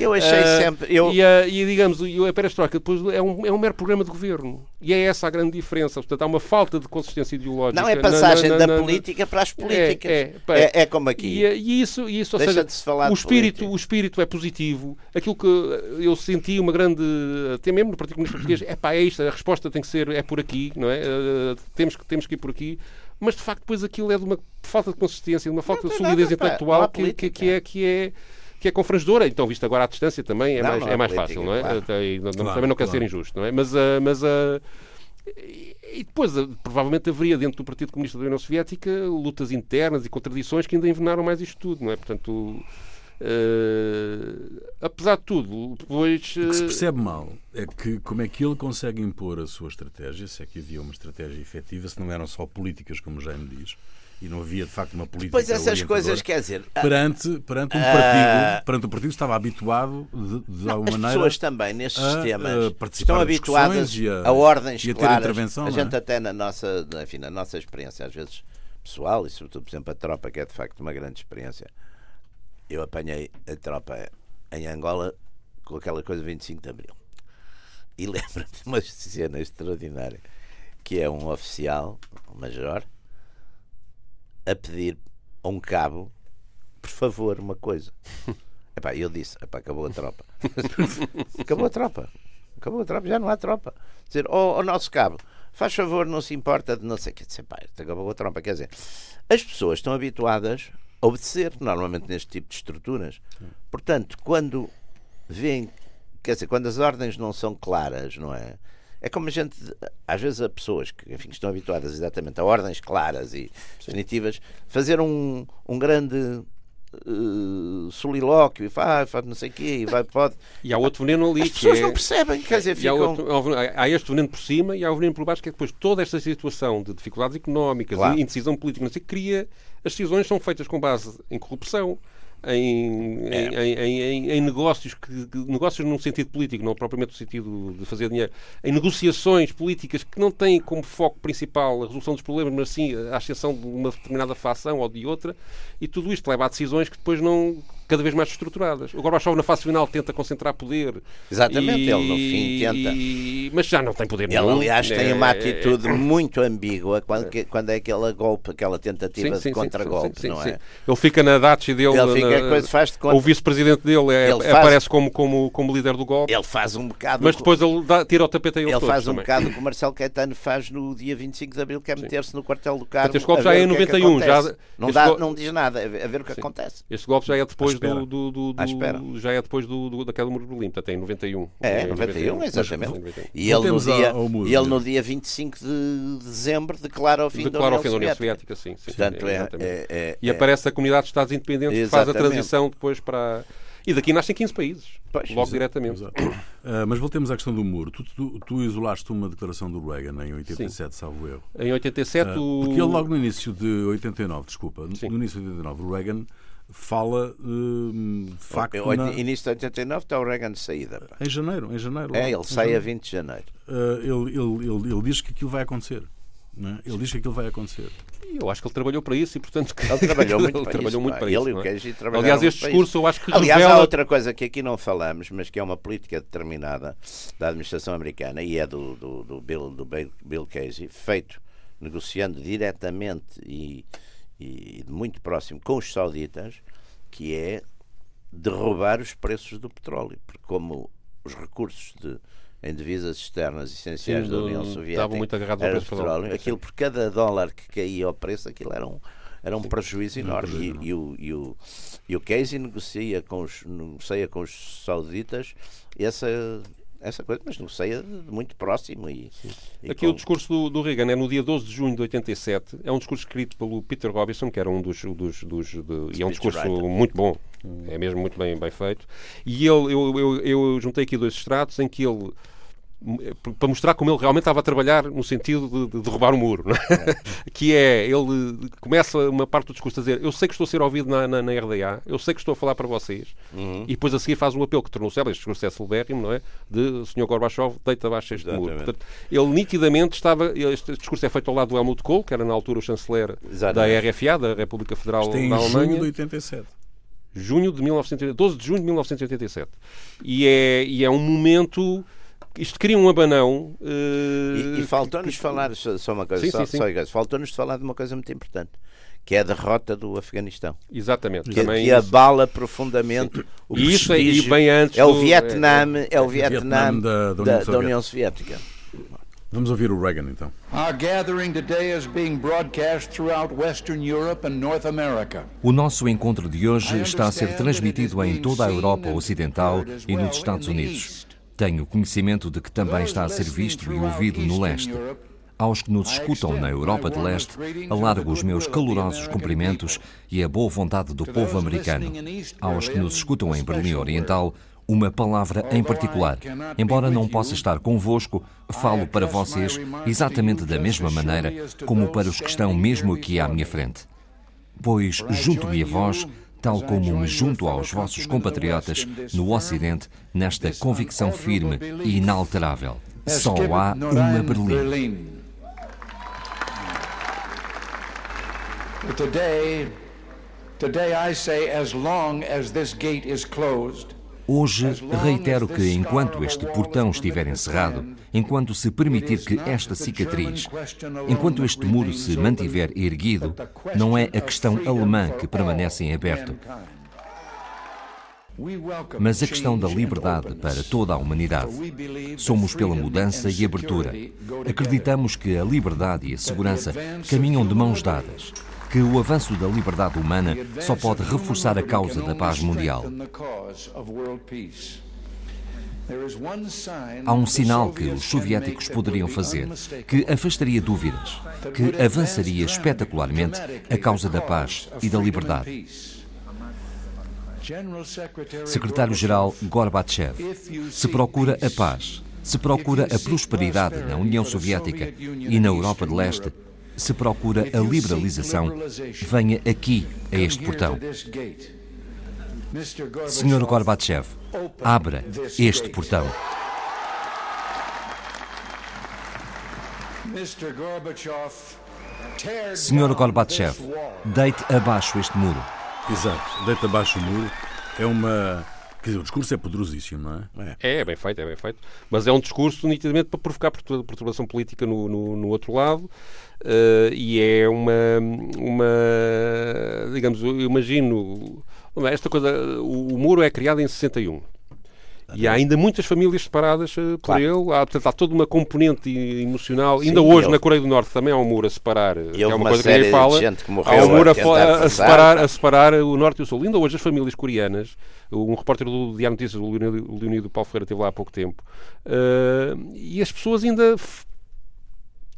eu achei uh, sempre. Eu... E, uh, e, digamos, a perestroika depois é um, é um mero programa de governo. E é essa a grande diferença. Portanto, há uma falta de consistência ideológica. Não é passagem na, na, da política para as políticas. É, é, é, é como aqui. E, e, isso, e isso ou seja, de se falar o espírito, o espírito é positivo. Aquilo que eu senti uma grande, até mesmo no Partido Comunista Português, é pá, é isto, a resposta tem que ser, é por aqui, não é? Uh, temos, que, temos que ir por aqui. Mas de facto, depois aquilo é de uma falta de consistência, de uma falta não, de solidez nada, intelectual que, que, que, é. Que é que é confrangedora. Então, visto agora à distância também é não, mais, é mais política, fácil, não é? Claro. Também não quer claro. ser injusto, não é? Mas, uh, mas uh, e depois, uh, provavelmente, haveria dentro do Partido Comunista da União Soviética lutas internas e contradições que ainda envenenaram mais isto tudo, não é? Portanto, Uh, apesar de tudo, depois. O que se eh, percebe mal é que como é que ele consegue impor a sua estratégia, se é que havia uma estratégia efetiva, se não eram só políticas, como já me diz, e não havia de facto uma política. Pois essas coisas, quer dizer. Perante, perante um partido, perante um partido que estava habituado de, de não, alguma as maneira. As pessoas também nestes a, sistemas a estão habituadas a, a, ordens e a claras. intervenção. A gente é? até na nossa, enfim, na nossa experiência, às vezes pessoal, e sobretudo, por exemplo, a tropa, que é de facto uma grande experiência eu apanhei a tropa em Angola com aquela coisa de 25 de Abril. E lembro-me de uma cena extraordinária que é um oficial, um major, a pedir a um cabo, por favor, uma coisa. Epá, eu disse, epá, acabou a tropa. acabou a tropa. Acabou a tropa, já não há tropa. Dizer, ó oh, nosso cabo, faz favor, não se importa de não sei o que. Acabou a tropa. Quer dizer, as pessoas estão habituadas obedecer, normalmente neste tipo de estruturas. Portanto, quando veem, quer dizer, quando as ordens não são claras, não é? É como a gente, às vezes, há pessoas que enfim, estão habituadas exatamente a ordens claras e definitivas, fazer um, um grande uh, solilóquio e faz, faz não sei o quê e vai, pode. E há outro veneno ali As pessoas que não é... percebem, quer dizer, E há, ficam. outro- há este veneno por cima e há o veneno por baixo, que é depois toda esta situação de dificuldades económicas, Claro. indecisão política, não sei, cria. As decisões são feitas com base em corrupção, em, É. em, em- em- negócios, que, que- negócios num sentido político, não propriamente no sentido de fazer dinheiro, em negociações políticas que não têm como foco principal a resolução dos problemas, mas sim a ascensão de uma determinada facção ou de outra, e tudo isto leva a decisões que depois não cada vez mais estruturadas. O Gorbachev na fase final tenta concentrar poder. Exatamente, e- ele no fim tenta. e- mas já não tem poder Ele, nenhum. aliás, tem É- uma é- atitude muito ambígua quando, que- quando é aquele golpe, aquela tentativa Sim, sim, de contragolpe, não é? Ele fica na Dachi dele. Ele fica, na- coisa faz de conta- O vice-presidente dele é- Ele faz- aparece como, como, como líder do golpe, Ele faz um bocado. mas depois ele dá- tira o tapete a ele Ele faz um também. bocado o que o Marcelo Caetano faz no dia 25 de Abril, que é meter-se no quartel do. Portanto, este golpe já é em o que que 91, já- não, dá, não diz nada, a ver, o que acontece. Este golpe já é depois espera. do, do, do, À espera. já é depois do, do, da queda do Muro de Berlim, portanto é em 91. É, em 91, exatamente. Em 91. E ele no, dia, ao- ao muro, e ele no mesmo. dia 25 de dezembro declara o fim Declara da o fim da União União Soviética. Soviética, sim. sim Portanto, é, exatamente. é- é- E é- aparece a Comunidade de Estados Independentes que faz a Exatamente. transição depois para. E daqui nascem 15 países. Pois, logo exato, diretamente. Exato. Ah, mas voltemos à questão do muro. Tu, tu- tu isolaste uma declaração do Reagan em 87, salvo erro. Em 87, Ah, o... Porque ele logo no início de 89, desculpa, Sim. no início de 89, o Reagan fala hum, de facto Eu- na- Início de 89 está o Reagan de saída. pá. em janeiro, em janeiro. É, logo, ele sai a janeiro. 20 de janeiro. Ah, ele, ele, ele, ele diz que aquilo vai acontecer. não é? Ele diz que aquilo vai acontecer. Eu acho que ele trabalhou para isso e, portanto, que- Ele trabalhou muito ele para trabalhou isso. muito para ele isso. e o é? Aliás, este para discurso eu acho que Aliás, há revela... outra coisa que aqui não falamos, mas que é uma política determinada da administração americana e é do, do, do Bill, do Bill Bill Casey, feito negociando diretamente e, e de muito próximo com os sauditas, que é derrubar os preços do petróleo. Porque como os recursos de, em divisas externas essenciais Sim, da União Soviética era petróleo, aquilo por cada dólar que caía ao preço, aquilo era um, era um prejuízo enorme. E, e o, e, o, e o Casey negocia com os, negocia com os sauditas essa, essa coisa, mas negocia de muito próximo. E, e Aqui com- o discurso do, do Reagan é no dia 12 de junho de 87. É um discurso escrito pelo Peter Robinson, que era um dos. dos, dos de- e é um discurso Speechwriter. muito bom. É mesmo muito bem, bem feito. E ele, eu, eu, eu juntei aqui dois extratos em que ele. Para mostrar como ele realmente estava a trabalhar no sentido de, de derrubar o muro, não é? que é, ele começa uma parte do discurso a dizer: Eu sei que estou a ser ouvido na, na, na RDA, eu sei que estou a falar para vocês, Uhum. e depois a seguir faz um apelo que tornou célebre, este discurso é celebérrimo, não é? De Sr. Gorbachev, deita abaixo este muro. Exatamente. Portanto, ele nitidamente estava. Este discurso é feito ao lado do Helmut Kohl, que era na altura o chanceler Exatamente. da RFA, da República Federal Isto é em da junho Alemanha. de 87. Junho de 1980, 12 de junho de 1987. E é, e é um momento. Isto cria um abanão. eh, E, e faltou-nos falar, só, só uma coisa, Sim, só, sim, sim. faltou-nos falar de uma coisa muito importante, que é a derrota do Afeganistão. Exatamente. Que, que isso. abala profundamente o E isso é- e vem antes É o Vietnã, é, o Vietnã da- da, da União da União Soviética. Vamos ouvir o Reagan então. Our gathering today is being broadcast throughout Western Europe and North America. O nosso encontro de hoje está a ser transmitido em toda a Europa Ocidental e nos Estados Unidos. Tenho conhecimento de que também está a ser visto e ouvido no leste. Aos que nos escutam na Europa de Leste, alargo os meus calorosos cumprimentos e a boa vontade do povo americano. Aos que nos escutam em Berlim Oriental, uma palavra em particular. Embora não possa estar convosco, falo para vocês exatamente da mesma maneira como para os que estão mesmo aqui à minha frente. Pois junto-me a vós, tal como me junto aos vossos compatriotas no Ocidente, nesta convicção firme e inalterável. Só há uma Berlim. Today, today I say, as long as this gate is closed, Hoje reitero que enquanto este portão estiver encerrado, enquanto se permitir que esta cicatriz, enquanto este muro se mantiver erguido, não é a questão alemã que permanece em aberto. mas a questão da liberdade para toda a humanidade. Somos pela mudança e abertura. Acreditamos que a liberdade e a segurança caminham de mãos dadas que o avanço da liberdade humana só pode reforçar a causa da paz mundial. Há um sinal que os soviéticos poderiam fazer, que afastaria dúvidas, que avançaria espetacularmente a causa da paz e da liberdade. Secretário-Geral Gorbachev, se procura a paz, se procura a prosperidade na União Soviética e na Europa de Leste, se procura a liberalização, venha aqui a este portão. Senhor Gorbachev, abra este portão. Senhor Gorbachev, deite abaixo este muro. Exato, deite abaixo o muro. É uma. Quer dizer, o discurso é poderosíssimo, não é? É, é bem feito, é bem feito. Mas é um discurso nitidamente para provocar perturbação política no, no, no outro lado. Uh, e é uma, uma. Digamos, eu imagino esta coisa, o, o muro é criado em 61. E há ainda muitas famílias separadas uh, por claro. ele. Há, portanto, há toda uma componente emocional. Sim, ainda hoje, na Coreia do Norte, também há um muro a separar. E é uma, uma coisa que ninguém fala. Há um muro a, a, a, separar, a separar o Norte e o Sul. Ainda hoje, as famílias coreanas. Um repórter do Diário Notícias, o Leonido Paulo Ferreira, esteve lá há pouco tempo. Uh, e as pessoas ainda.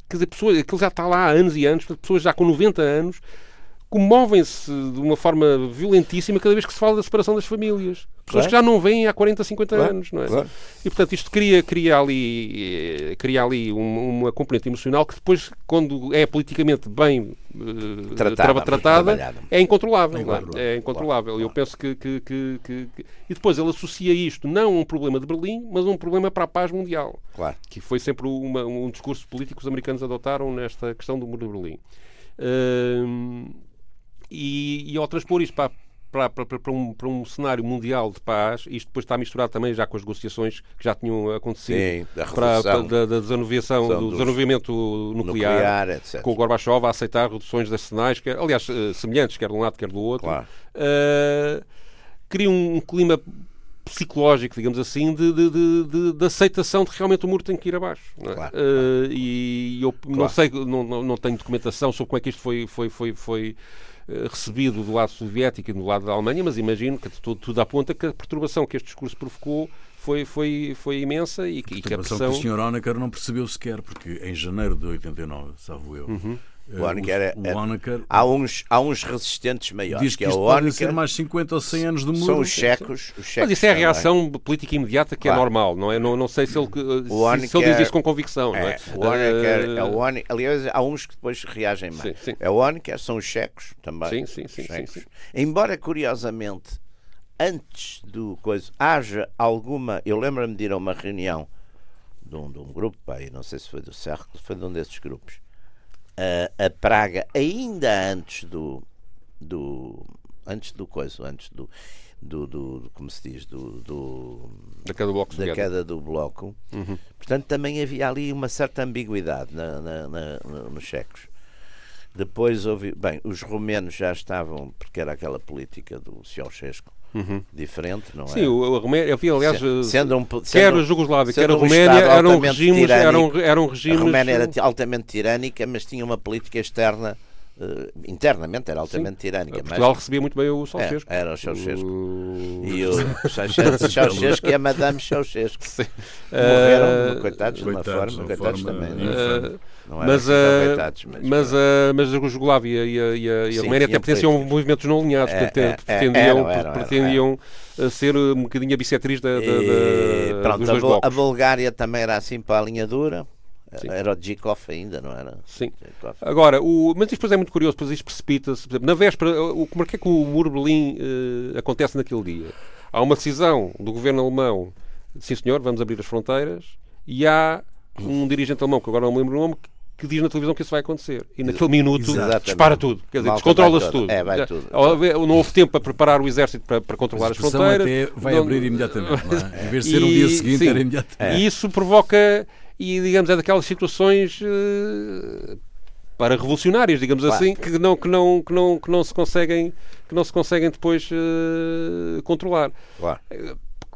Quer dizer, pessoas, aquilo já está lá há anos e anos. Pessoas já com 90 anos comovem-se de uma forma violentíssima cada vez que se fala da separação das famílias. Pessoas claro. que já não vêm há 40, 50 claro. anos, não é? Claro. E portanto isto cria, cria ali, cria ali uma componente emocional que depois, quando é politicamente bem uh, tratada, tratada é incontrolável. É, é incontrolável. Eu penso que, que, que, que, E depois ele associa isto não a um problema de Berlim, mas a um problema para a paz mundial. Claro. Que foi sempre uma, um discurso político que os americanos adotaram nesta questão do muro de Berlim. Uh, e, e ao transpor isto para, para, para, para, um, para um cenário mundial de paz, isto depois está misturado também já com as negociações que já tinham acontecido Sim, da para, da, da desanuviação, do desanuviamento nuclear, nuclear com o Gorbachev a aceitar reduções arsenais, que, aliás, uh, semelhantes, quer de um lado, quer do outro. Claro. Uh, cria um, clima psicológico, digamos assim, de, de, de, de, aceitação de que realmente o muro tem que ir abaixo. Não é? claro, uh, e eu claro. não sei, não, não, não tenho documentação sobre como é que isto foi, foi, foi, foi eh, recebido do lado soviético e do lado da Alemanha, mas imagino que tudo, tudo aponta que a perturbação que este discurso provocou foi, foi, foi imensa e, e que a pressão... que o Sr. Honecker não percebeu sequer, porque em janeiro de 89, salvo eu, uhum. O Honecker, é, o Honecker, há, uns, há uns resistentes maiores. Diz que, que é o Honecker, ser mais 50 ou 100 anos de muro. São os checos. Os checos Mas isso é a reação política imediata que é claro. é normal, não é? Não, não sei se ele, se, Honecker, se ele diz isso com convicção. É, não é? O Honecker, uh... é o Honecker, aliás, há uns que depois reagem mais. Sim, sim. É o Honecker, são os checos também. Sim, sim, sim, sim, sim. Embora, curiosamente, antes do coisa, haja alguma. Eu lembro-me de ir a uma reunião de um, de um grupo, pai, não sei se foi do Cercle, foi de um desses grupos a, a praga ainda antes do, do antes do coisa, antes do, do, do, como se diz, do, do da queda do bloco, da queda do bloco. Uhum. Portanto, também havia ali uma certa ambiguidade na, na, na, nos checos. Depois houve, bem, os romenos já estavam, porque era aquela política do Ceausescu, Uhum. diferente, não é? Sim, o, a Roménia, havia, aliás, sendo um, sendo, quer a Jugoslávia, quer a Roménia, eram regimes, eram, eram regimes. A Roménia era altamente tirânica, mas tinha uma política externa. Uh, internamente era altamente Sim. tirânica. Portugal mas, recebia muito bem o Ceausescu. É, era o Ceausescu. Uh... E o Ceausescu e a Madame Ceausescu. Morreram, uh... coitados, de uma forma, coitados forma também. Uh... Não mas, uh, coitados, mas, mas, uh, mas a Jugoslávia e a, e a, e a Roménia até pertenciam a movimentos não alinhados, é, é, pretendiam, era, era, pretendiam era, ser um bocadinho a bissetriz da, da, da, pronto, dos dois a, a Bulgária também era assim para a linha dura. Sim. Era o Djikov ainda, não era? Sim. Agora, o, mas isto depois é muito curioso, depois isto precipita-se. Na véspera, o, como é que, é que o Muro Berlim acontece naquele dia? Há uma decisão do governo alemão, sim senhor, vamos abrir as fronteiras, e há um dirigente alemão, que agora não me lembro o nome, que diz na televisão que isso vai acontecer. E naquele minuto Exatamente. dispara tudo. Quer dizer, descontrola-se tudo. É, vai tudo. Não houve tempo para preparar o exército para, para controlar as fronteiras. Até vai não... abrir imediatamente. É? Em vez de ser e, um dia seguinte, sim, era imediatamente. E isso provoca, e digamos, é daquelas situações. Uh, para revolucionárias, digamos Claro. assim, que não, que, não, que, não, que não se conseguem que não se conseguem depois eh, controlar. Claro.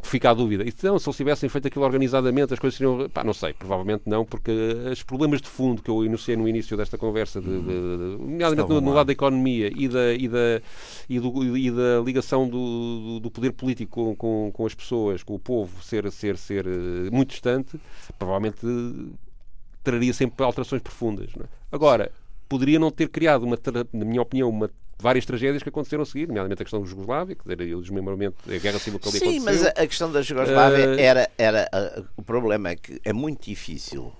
Fica a dúvida. Então, se eles tivessem feito aquilo organizadamente, as coisas seriam. Pá, não sei, provavelmente não, porque os problemas de fundo que eu enunciei no início desta conversa, de, de, de, nomeadamente no, no lado da economia e da, e da, e do- e da ligação do, do- poder político com, com, com as pessoas, com o povo, ser, ser, ser eh, muito distante, provavelmente traria sempre alterações profundas. é? Agora, poderia não ter criado, uma, na minha opinião, uma, várias tragédias que aconteceram a seguir, nomeadamente a questão da Jugoslávia, que era o desmembramento da guerra civil que ali Sim, aconteceu. mas a, a questão da Jugoslávia Eh, era. era ah, o problema é que é muito difícil,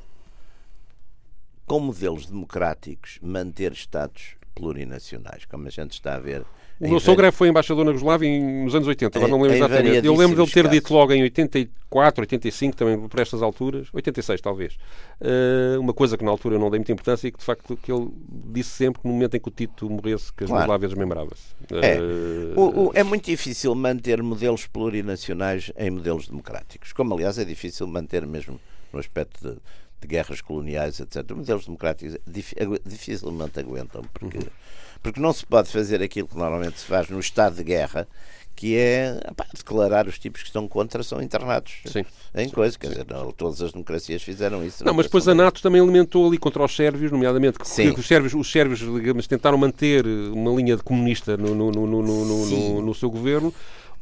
com modelos democráticos, manter Estados plurinacionais, como a gente está a ver. O meu sogro foi embaixador na Jugoslávia em- nos anos 80, agora não lembro em exatamente. Eu lembro dele ter variadíssimos dito logo em 84, 85, também por estas alturas, 86 talvez, eh, uma coisa que na altura eu não dei muita importância e que de facto que ele disse sempre que no momento em que o Tito morresse, que a Claro. Jugoslávia desmembrava-se. É. Eh, O- o- é muito difícil manter modelos plurinacionais em modelos democráticos, como aliás é difícil manter mesmo no aspecto de, de guerras coloniais, etc. Modelos democráticos difi- agu- dificilmente aguentam, porque, Uhum. porque não se pode fazer aquilo que normalmente se faz no estado de guerra, que é epá, declarar os tipos que estão contra são internados Sim. em coisa. Quer dizer, não, todas as democracias fizeram isso. Não, mas depois a NATO também alimentou ali contra os sérvios, nomeadamente que, Sim. que os sérvios, os sérvios digamos, tentaram manter uma linha de comunista no, no, no, no, no, no, Sim. no seu governo.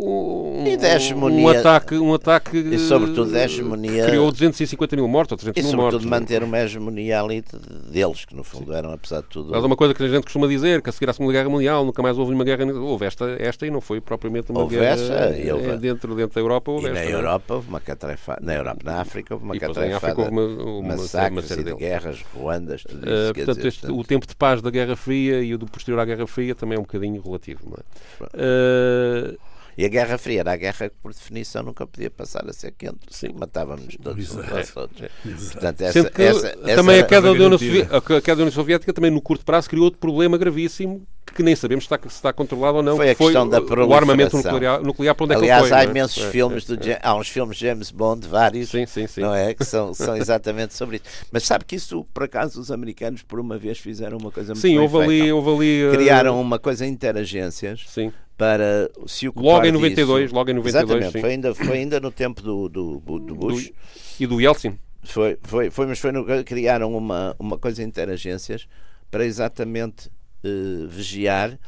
Um, E da hegemonia- um ataque, um ataque E, sobretudo, da hegemonia- que criou 250 mil mortos ou 300 E mil sobretudo mortos. manter uma hegemonia ali de- deles, que no fundo eram, apesar de tudo. Mas uma coisa que a gente costuma dizer, que a seguir à Segunda Guerra Mundial nunca mais houve uma guerra. Houve esta, esta e não foi propriamente uma Houve guerra. essa, e houve- eh, dentro, dentro da Europa houve E na esta, não é? Europa houve uma catrefada. Na Europa, na África houve uma E catrefada. África houve uma- uma- uma massacres série e de guerras, Ruandas, tudo isso. Uh, portanto, dizer, este- o portanto, tempo de paz da Guerra Fria e o do posterior à Guerra Fria também é um bocadinho relativo. Não é? E a Guerra Fria era a guerra que, por definição, nunca podia passar a ser quente. Sim. Matávamos todos uns Exato. aos outros. Portanto, essa, essa, essa também era- a queda, da União garantida. Soviética, a queda da União Soviética também no curto prazo criou outro problema gravíssimo que nem sabemos se está, se está controlado ou não. Foi a questão da o armamento proliferação. nuclear, nuclear para onde é que Aliás, foi. há é? imensos É, filmes, é, do, é. Há uns filmes de James Bond, vários, Sim, sim, sim. não é? Que são, são exatamente sobre isso. Mas sabe que isso, por acaso, os americanos, por uma vez, fizeram uma coisa muito Sim, houve ali, houve ali. uh, Criaram uma coisa interagências Sim. para se ocupar Logo em disso. 92, logo em 92, Exatamente, sim. foi ainda, foi ainda no tempo do, do, do Bush. Do- e do Yeltsin. Foi, foi, foi, mas foi no, criaram uma, uma coisa interagências para exatamente eh, vigiar,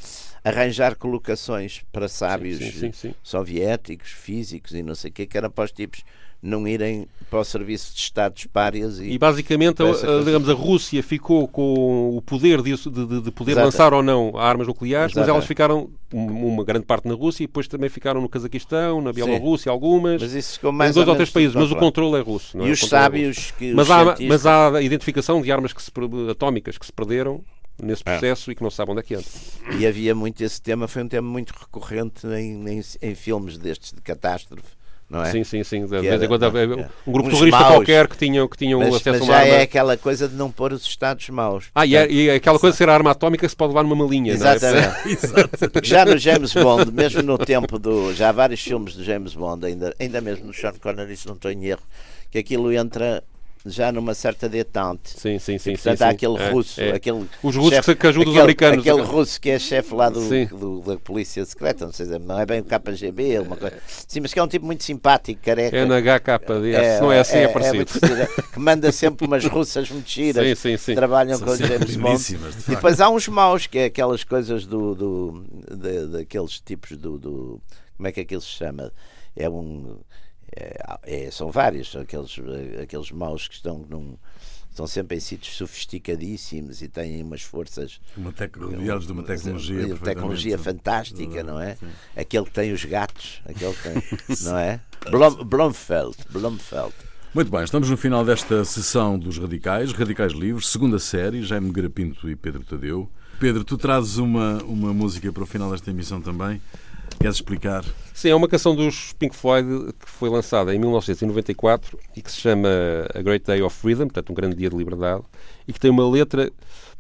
arranjar colocações para sábios sim, sim, sim. soviéticos, físicos e não sei o que, que era para os tipos não irem para o serviço de Estados párias e, E basicamente, a, a- digamos, a Rússia ficou com o poder disso- de, de- de poder Exato. lançar ou não armas nucleares, mas Exato. elas ficaram, um- uma grande parte na Rússia, e depois também ficaram no Cazaquistão, na Bielorrússia, algumas, mas isso ficou em mais dois ou ou três países, mas o controle é russo. é? E O os controle é sábios que Mas há, cientistas- mas há a identificação de armas que se atómicas que se perderam nesse É. processo e que não se sabe onde é que andam. E havia muito esse tema, foi um tema muito recorrente em, em, em filmes destes de catástrofe, não é? Sim, sim, sim. De vez em quando havia é. um grupo terrorista maus. qualquer que tinham, que tinham Mas, acesso mas a uma já arma. é aquela coisa de não pôr os Estados maus. Ah, e, é, e é aquela coisa de ser a arma atómica que se pode levar numa malinha, não é? Exatamente. Porque já no James Bond, mesmo no tempo do. Já há vários filmes de James Bond, ainda, ainda mesmo no Sean Connery, se não estou em erro, que aquilo entra já numa certa detente. Sim, sim, sim. Portanto, sim, há sim. aquele É, russo, é. aquele. Os russos chefe- que- que ajudam os americanos. Aquele russo que é chefe lá do, do- da polícia secreta, não sei se não é bem o KGB, é uma coisa. Sim, mas que é um tipo muito simpático, careca. É na HKD, se não é assim é, parecido. muito gira, que manda sempre umas russas muito giras Sim, sim, sim. trabalham São com James Bond. de E depois há uns maus, que é aquelas coisas do. do de- daqueles tipos do, do- Como é que aquilo se chama? É um. É- é- são vários, são aqueles, aqueles maus que estão num. Estão sempre em sítios sofisticadíssimos e têm umas forças. Uma tec... rodeados de uma tecnologia. de tecnologia fantástica, não é? Aquele que tem os gatos, aquele que tem, não é? Blom, Blomfeld, Blomfeld. Muito bem, estamos no final desta sessão dos Radicais, Radicais Livres, segunda série, Jaime Garapinto e Pedro Tadeu. Pedro, tu trazes uma, uma música para o final desta emissão também. Queres explicar? Sim, é uma canção dos Pink Floyd que foi lançada em 1994 e que se chama A Great Day of Freedom, portanto, um grande dia de liberdade, e que tem uma letra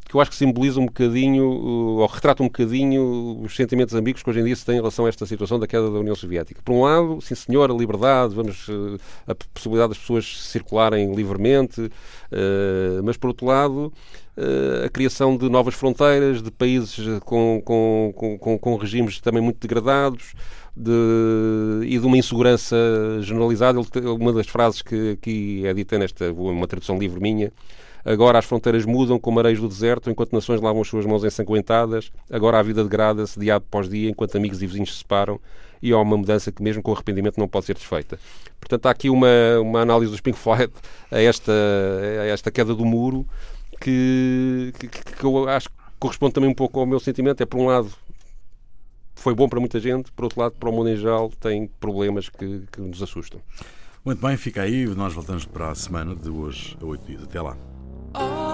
que eu acho que simboliza um bocadinho, ou retrata um bocadinho os sentimentos ambíguos que hoje em dia se têm em relação a esta situação da queda da União Soviética. Por um lado, sim senhor, a liberdade, vamos, eh, a possibilidade das pessoas circularem livremente, eh, mas por outro lado, a criação de novas fronteiras, de países com, com, com, com regimes também muito degradados, de, e de uma insegurança generalizada. Uma das frases que aqui é dita nesta, uma tradução livre minha, Agora as fronteiras mudam como areias do deserto, enquanto nações lavam as suas mãos ensanguentadas. Agora a vida degrada-se dia após dia, enquanto amigos e vizinhos se separam. E há uma mudança que, mesmo com arrependimento, não pode ser desfeita. Portanto, há aqui uma, uma análise dos Pink Floyd a esta, a esta queda do muro que, que, que eu acho que corresponde também um pouco ao meu sentimento. É, por um lado, foi bom para muita gente, por outro lado, para o mundo em geral, tem problemas que, que nos assustam. Muito bem, fica aí. Nós voltamos para a semana de hoje a oito dias. Até lá. Oh.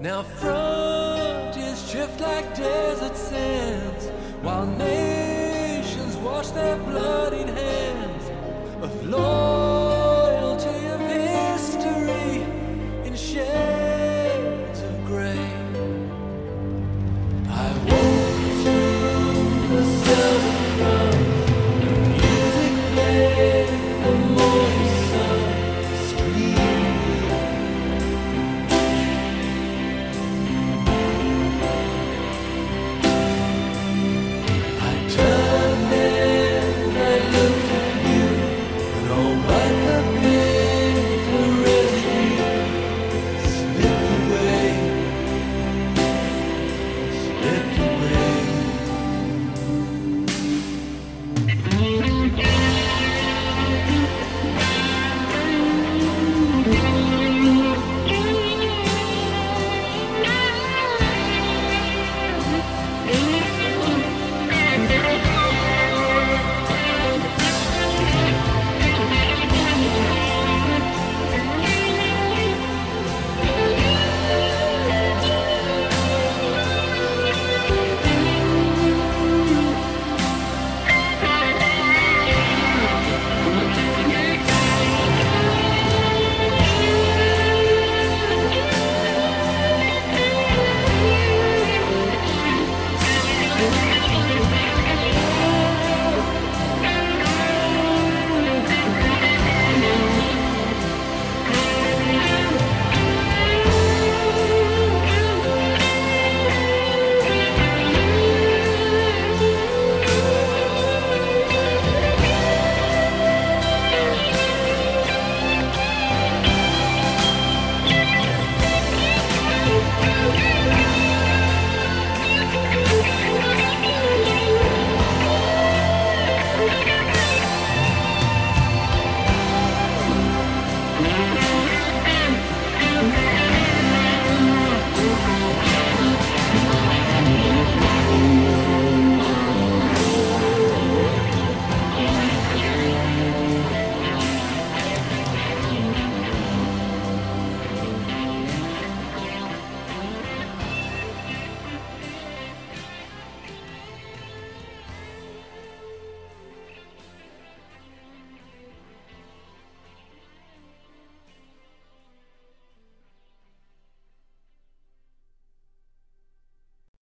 Now frontiers drift like desert sands, while nations wash their bloodied hands of law.